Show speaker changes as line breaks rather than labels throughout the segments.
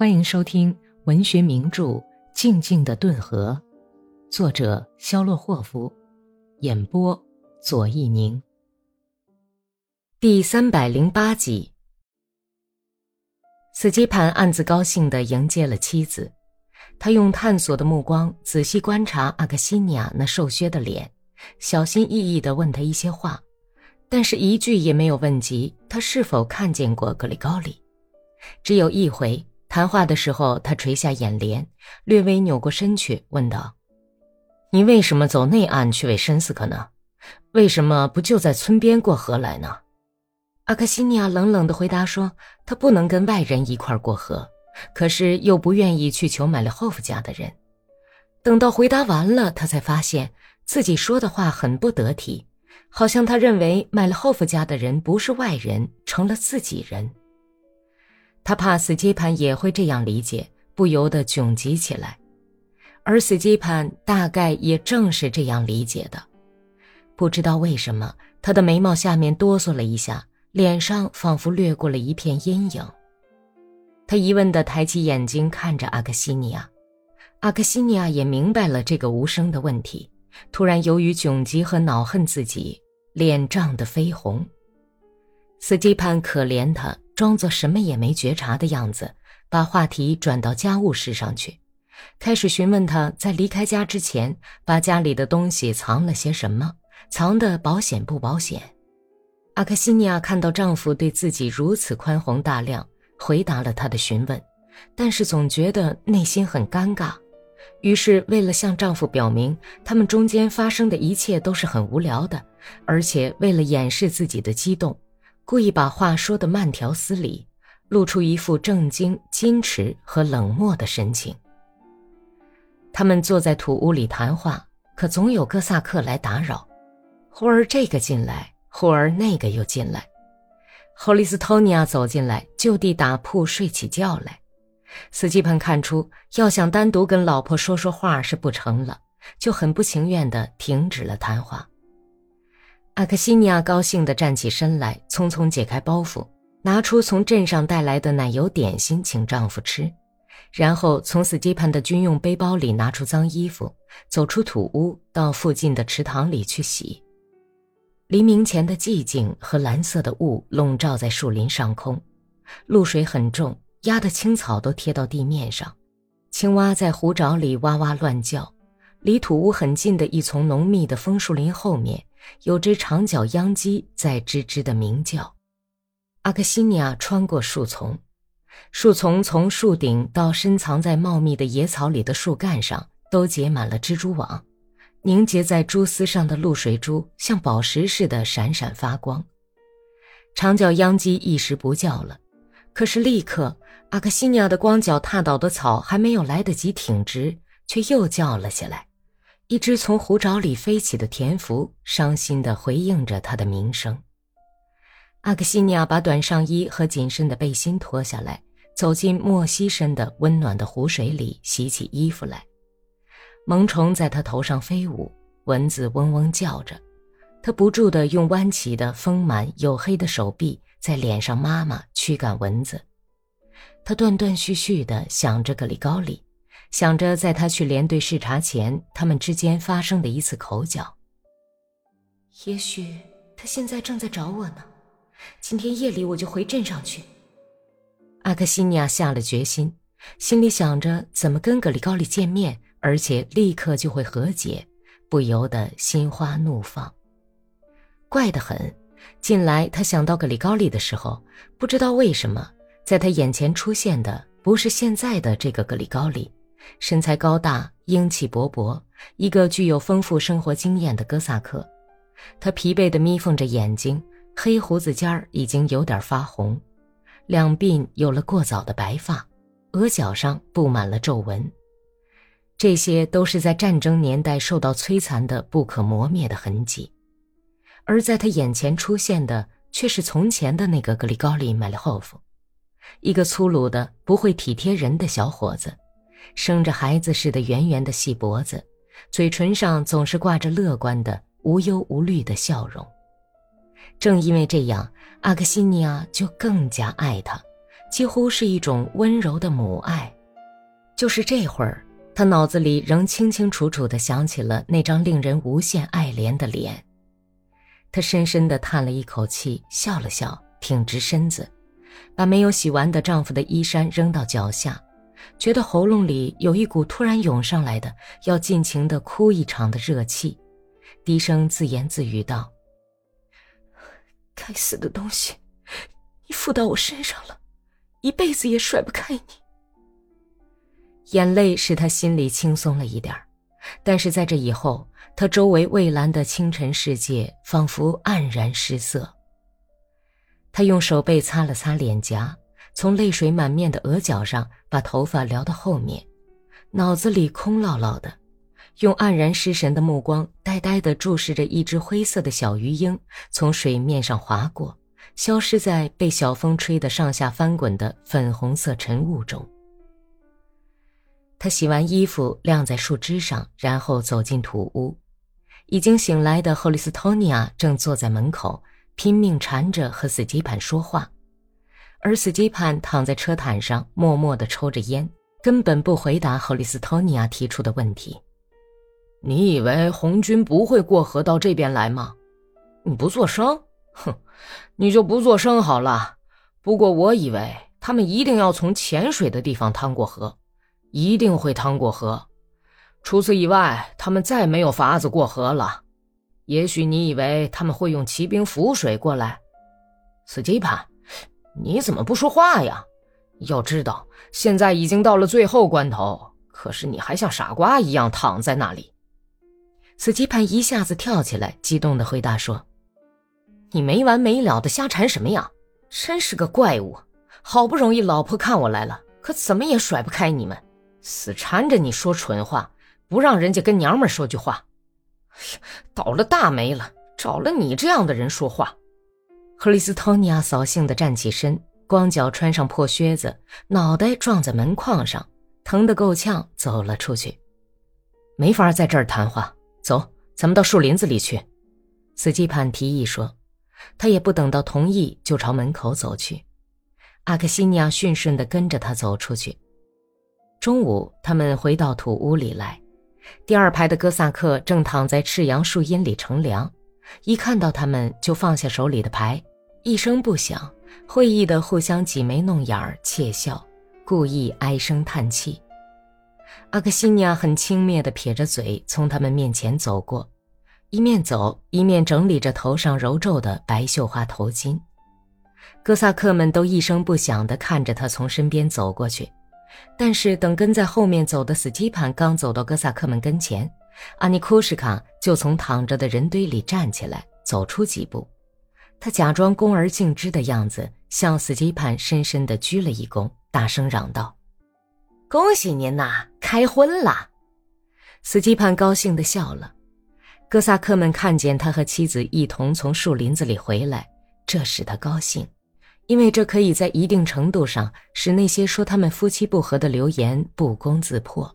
欢迎收听文学名著《静静的顿河》，作者肖洛霍夫，演播左一宁。第三百零八集，斯基潘暗自高兴地迎接了妻子，他用探索的目光仔细观察阿克西尼亚那瘦削的脸，小心翼翼地问他一些话，但是一句也没有问及他是否看见过格里高里，只有一回。谈话的时候，他垂下眼帘，略微扭过身去，问道：“你为什么走内岸去喂申斯克呢？为什么不就在村边过河来呢？”阿克西尼亚冷冷地回答说：“他不能跟外人一块过河，可是又不愿意去求买了后夫家的人。”等到回答完了，他才发现自己说的话很不得体，好像他认为买了后夫家的人不是外人，成了自己人。他怕斯基潘也会这样理解，不由得窘急起来，而斯基潘大概也正是这样理解的。不知道为什么，他的眉毛下面哆嗦了一下，脸上仿佛掠过了一片阴影。他疑问地抬起眼睛看着阿克西尼亚，阿克西尼亚也明白了这个无声的问题，突然由于窘急和恼恨自己，脸涨得绯红。斯基潘可怜他。装作什么也没觉察的样子，把话题转到家务事上去，开始询问他在离开家之前把家里的东西藏了些什么，藏的保险不保险。阿克西尼亚看到丈夫对自己如此宽宏大量，回答了他的询问，但是总觉得内心很尴尬，于是为了向丈夫表明他们中间发生的一切都是很无聊的，而且为了掩饰自己的激动。故意把话说得慢条斯理，露出一副正经、矜持和冷漠的神情。他们坐在土屋里谈话，可总有哥萨克来打扰，忽而这个进来，忽而那个又进来。霍利斯托尼亚走进来，就地打铺睡起觉来。斯基潘看出要想单独跟老婆说说话是不成了，就很不情愿地停止了谈话。阿克西尼亚高兴地站起身来，匆匆解开包袱，拿出从镇上带来的奶油点心请丈夫吃，然后从斯基潘的军用背包里拿出脏衣服，走出土屋，到附近的池塘里去洗。黎明前的寂静和蓝色的雾笼罩在树林上空，露水很重，压得青草都贴到地面上，青蛙在湖沼里哇哇乱叫。离土屋很近的一丛浓密的枫树林后面。有只长脚秧鸡在吱吱的鸣叫。阿克西尼亚穿过树丛，树丛从树顶到深藏在茂密的野草里的树干上都结满了蜘蛛网，凝结在蛛丝上的露水珠像宝石似的闪闪发光。长脚秧鸡一时不叫了，可是立刻阿克西尼亚的光脚踏倒的草还没有来得及挺直，却又叫了起来。一只从湖沼里飞起的田蝠，伤心地回应着他的鸣声。阿克西尼亚把短上衣和紧身的背心脱下来，走进莫西深的温暖的湖水里洗起衣服来。萌虫在他头上飞舞，蚊子嗡嗡叫着，他不住地用弯起的丰满黝黑的手臂在脸上抹抹，驱赶蚊子。他断断续续地想着格里高里。想着，在他去连队视察前，他们之间发生的一次口角。也许他现在正在找我呢。今天夜里我就回镇上去。阿克西尼亚下了决心，心里想着怎么跟格里高利见面，而且立刻就会和解，不由得心花怒放。怪得很，近来他想到格里高利的时候，不知道为什么，在他眼前出现的不是现在的这个格里高里。身材高大、英气勃勃，一个具有丰富生活经验的哥萨克。他疲惫地眯缝着眼睛，黑胡子尖儿已经有点发红，两鬓有了过早的白发，额角上布满了皱纹。这些都是在战争年代受到摧残的不可磨灭的痕迹。而在他眼前出现的，却是从前的那个格里高利·麦利霍夫，一个粗鲁的、不会体贴人的小伙子。生着孩子似的圆圆的细脖子，嘴唇上总是挂着乐观的、无忧无虑的笑容。正因为这样，阿克西尼亚就更加爱他，几乎是一种温柔的母爱。就是这会儿，他脑子里仍清清楚楚地想起了那张令人无限爱怜的脸。他深深地叹了一口气，笑了笑，挺直身子，把没有洗完的丈夫的衣衫扔到脚下，觉得喉咙里有一股突然涌上来的要尽情的哭一场的热气，低声自言自语道：“该死的东西，你附到我身上了，一辈子也甩不开你。”眼泪使他心里轻松了一点但是在这以后，他周围蔚蓝的清晨世界仿佛黯然失色。他用手背擦了擦脸颊，从泪水满面的额角上把头发撩到后面，脑子里空落落的，用黯然失神的目光呆呆地注视着一只灰色的小鱼鹰从水面上划过，消失在被小风吹得上下翻滚的粉红色晨雾中。他洗完衣服晾在树枝上，然后走进土屋。已经醒来的赫利斯托尼亚正坐在门口，拼命缠着和斯基潘说话，而斯基潘躺在车毯上，默默地抽着烟，根本不回答霍利斯托尼亚提出的问题。
你以为红军不会过河到这边来吗？你不做声，哼，你就不做声好了。不过我以为他们一定要从浅水的地方趟过河。一定会趟过河，除此以外，他们再没有法子过河了。也许你以为他们会用骑兵浮水过来，斯基潘，你怎么不说话呀？要知道，现在已经到了最后关头，可是你还像傻瓜一样躺在那里。
斯基潘一下子跳起来，激动地回答说：“你没完没了的瞎缠什么呀？真是个怪物！好不容易老婆看我来了，可怎么也甩不开你们。”死缠着你说蠢话，不让人家跟娘们说句话，倒了大霉了！找了你这样的人说话。克里斯托尼亚扫兴地站起身，光脚穿上破靴子，脑袋撞在门框上，疼得够呛，走了出去。没法在这儿谈话，走，咱们到树林子里去。斯基潘提议说，他也不等到同意，就朝门口走去。阿克西尼亚驯顺地跟着他走出去。中午，他们回到土屋里来，第二排的哥萨克正躺在赤杨树荫里乘凉，一看到他们就放下手里的牌，一声不响，会意的互相挤眉弄眼儿窃笑，故意唉声叹气。阿克西尼亚很轻蔑地撇着嘴从他们面前走过，一面走一面整理着头上揉皱的白绣花头巾。哥萨克们都一声不响地看着他从身边走过去。但是，等跟在后面走的斯基潘刚走到哥萨克们跟前，阿尼库什卡就从躺着的人堆里站起来，走出几步。他假装恭而敬之的样子，向斯基潘深深地鞠了一躬，大声嚷道：“恭喜您呐，开荤了！”斯基潘高兴地笑了。哥萨克们看见他和妻子一同从树林子里回来，这使他高兴。因为这可以在一定程度上使那些说他们夫妻不和的流言不攻自破，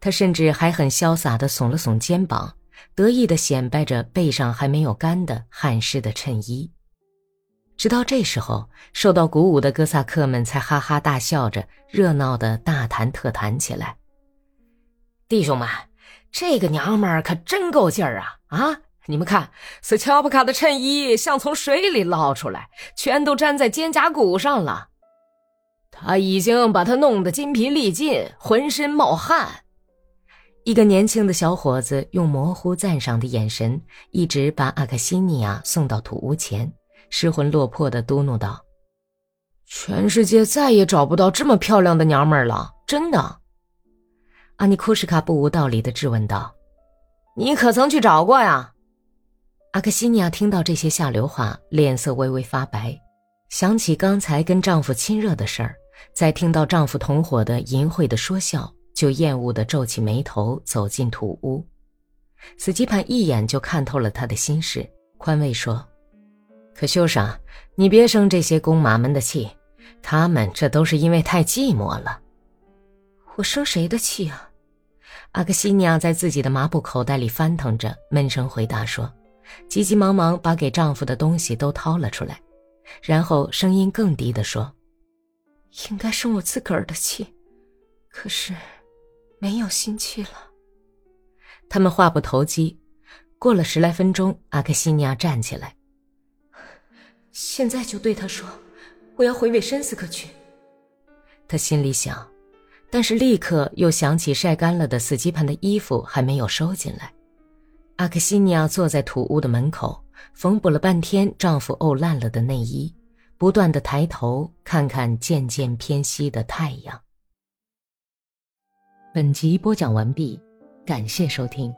他甚至还很潇洒地耸了耸肩膀，得意地显摆着背上还没有干的汗湿的衬衣。直到这时候，受到鼓舞的哥萨克们才哈哈大笑着，热闹地大谈特谈起来。弟兄们，这个娘们儿可真够劲儿啊！啊！你们看，斯乔布卡的衬衣像从水里捞出来，全都粘在肩胛骨上了。他已经把他弄得筋疲力尽，浑身冒汗。一个年轻的小伙子用模糊赞赏的眼神，一直把阿克西尼亚送到土屋前，失魂落魄地嘟囔道：“全世界再也找不到这么漂亮的娘们儿了，真的。”阿尼库什卡不无道理地质问道：“你可曾去找过呀？”阿克西尼亚听到这些下流话，脸色微微发白，想起刚才跟丈夫亲热的事儿，再听到丈夫同伙的淫秽的说笑，就厌恶地皱起眉头，走进土屋。斯基潘一眼就看透了他的心事，宽慰说：“可修上，你别生这些公马们的气，他们这都是因为太寂寞了。”我生谁的气啊？阿克西尼亚在自己的麻布口袋里翻腾着，闷声回答说。急急忙忙把给丈夫的东西都掏了出来，然后声音更低地说：“应该生我自个儿的气，可是没有心气了。
他们话不投机，过了十来分钟，阿克西尼亚站起来，
现在就对他说：“我要回韦申斯克去。”
他心里想，但是立刻又想起晒干了的死鸡盘的衣服还没有收进来。阿克西尼亚坐在土屋的门口，缝补了半天丈夫沤烂了的内衣，不断的抬头看看渐渐偏西的太阳。本集播讲完毕，感谢收听。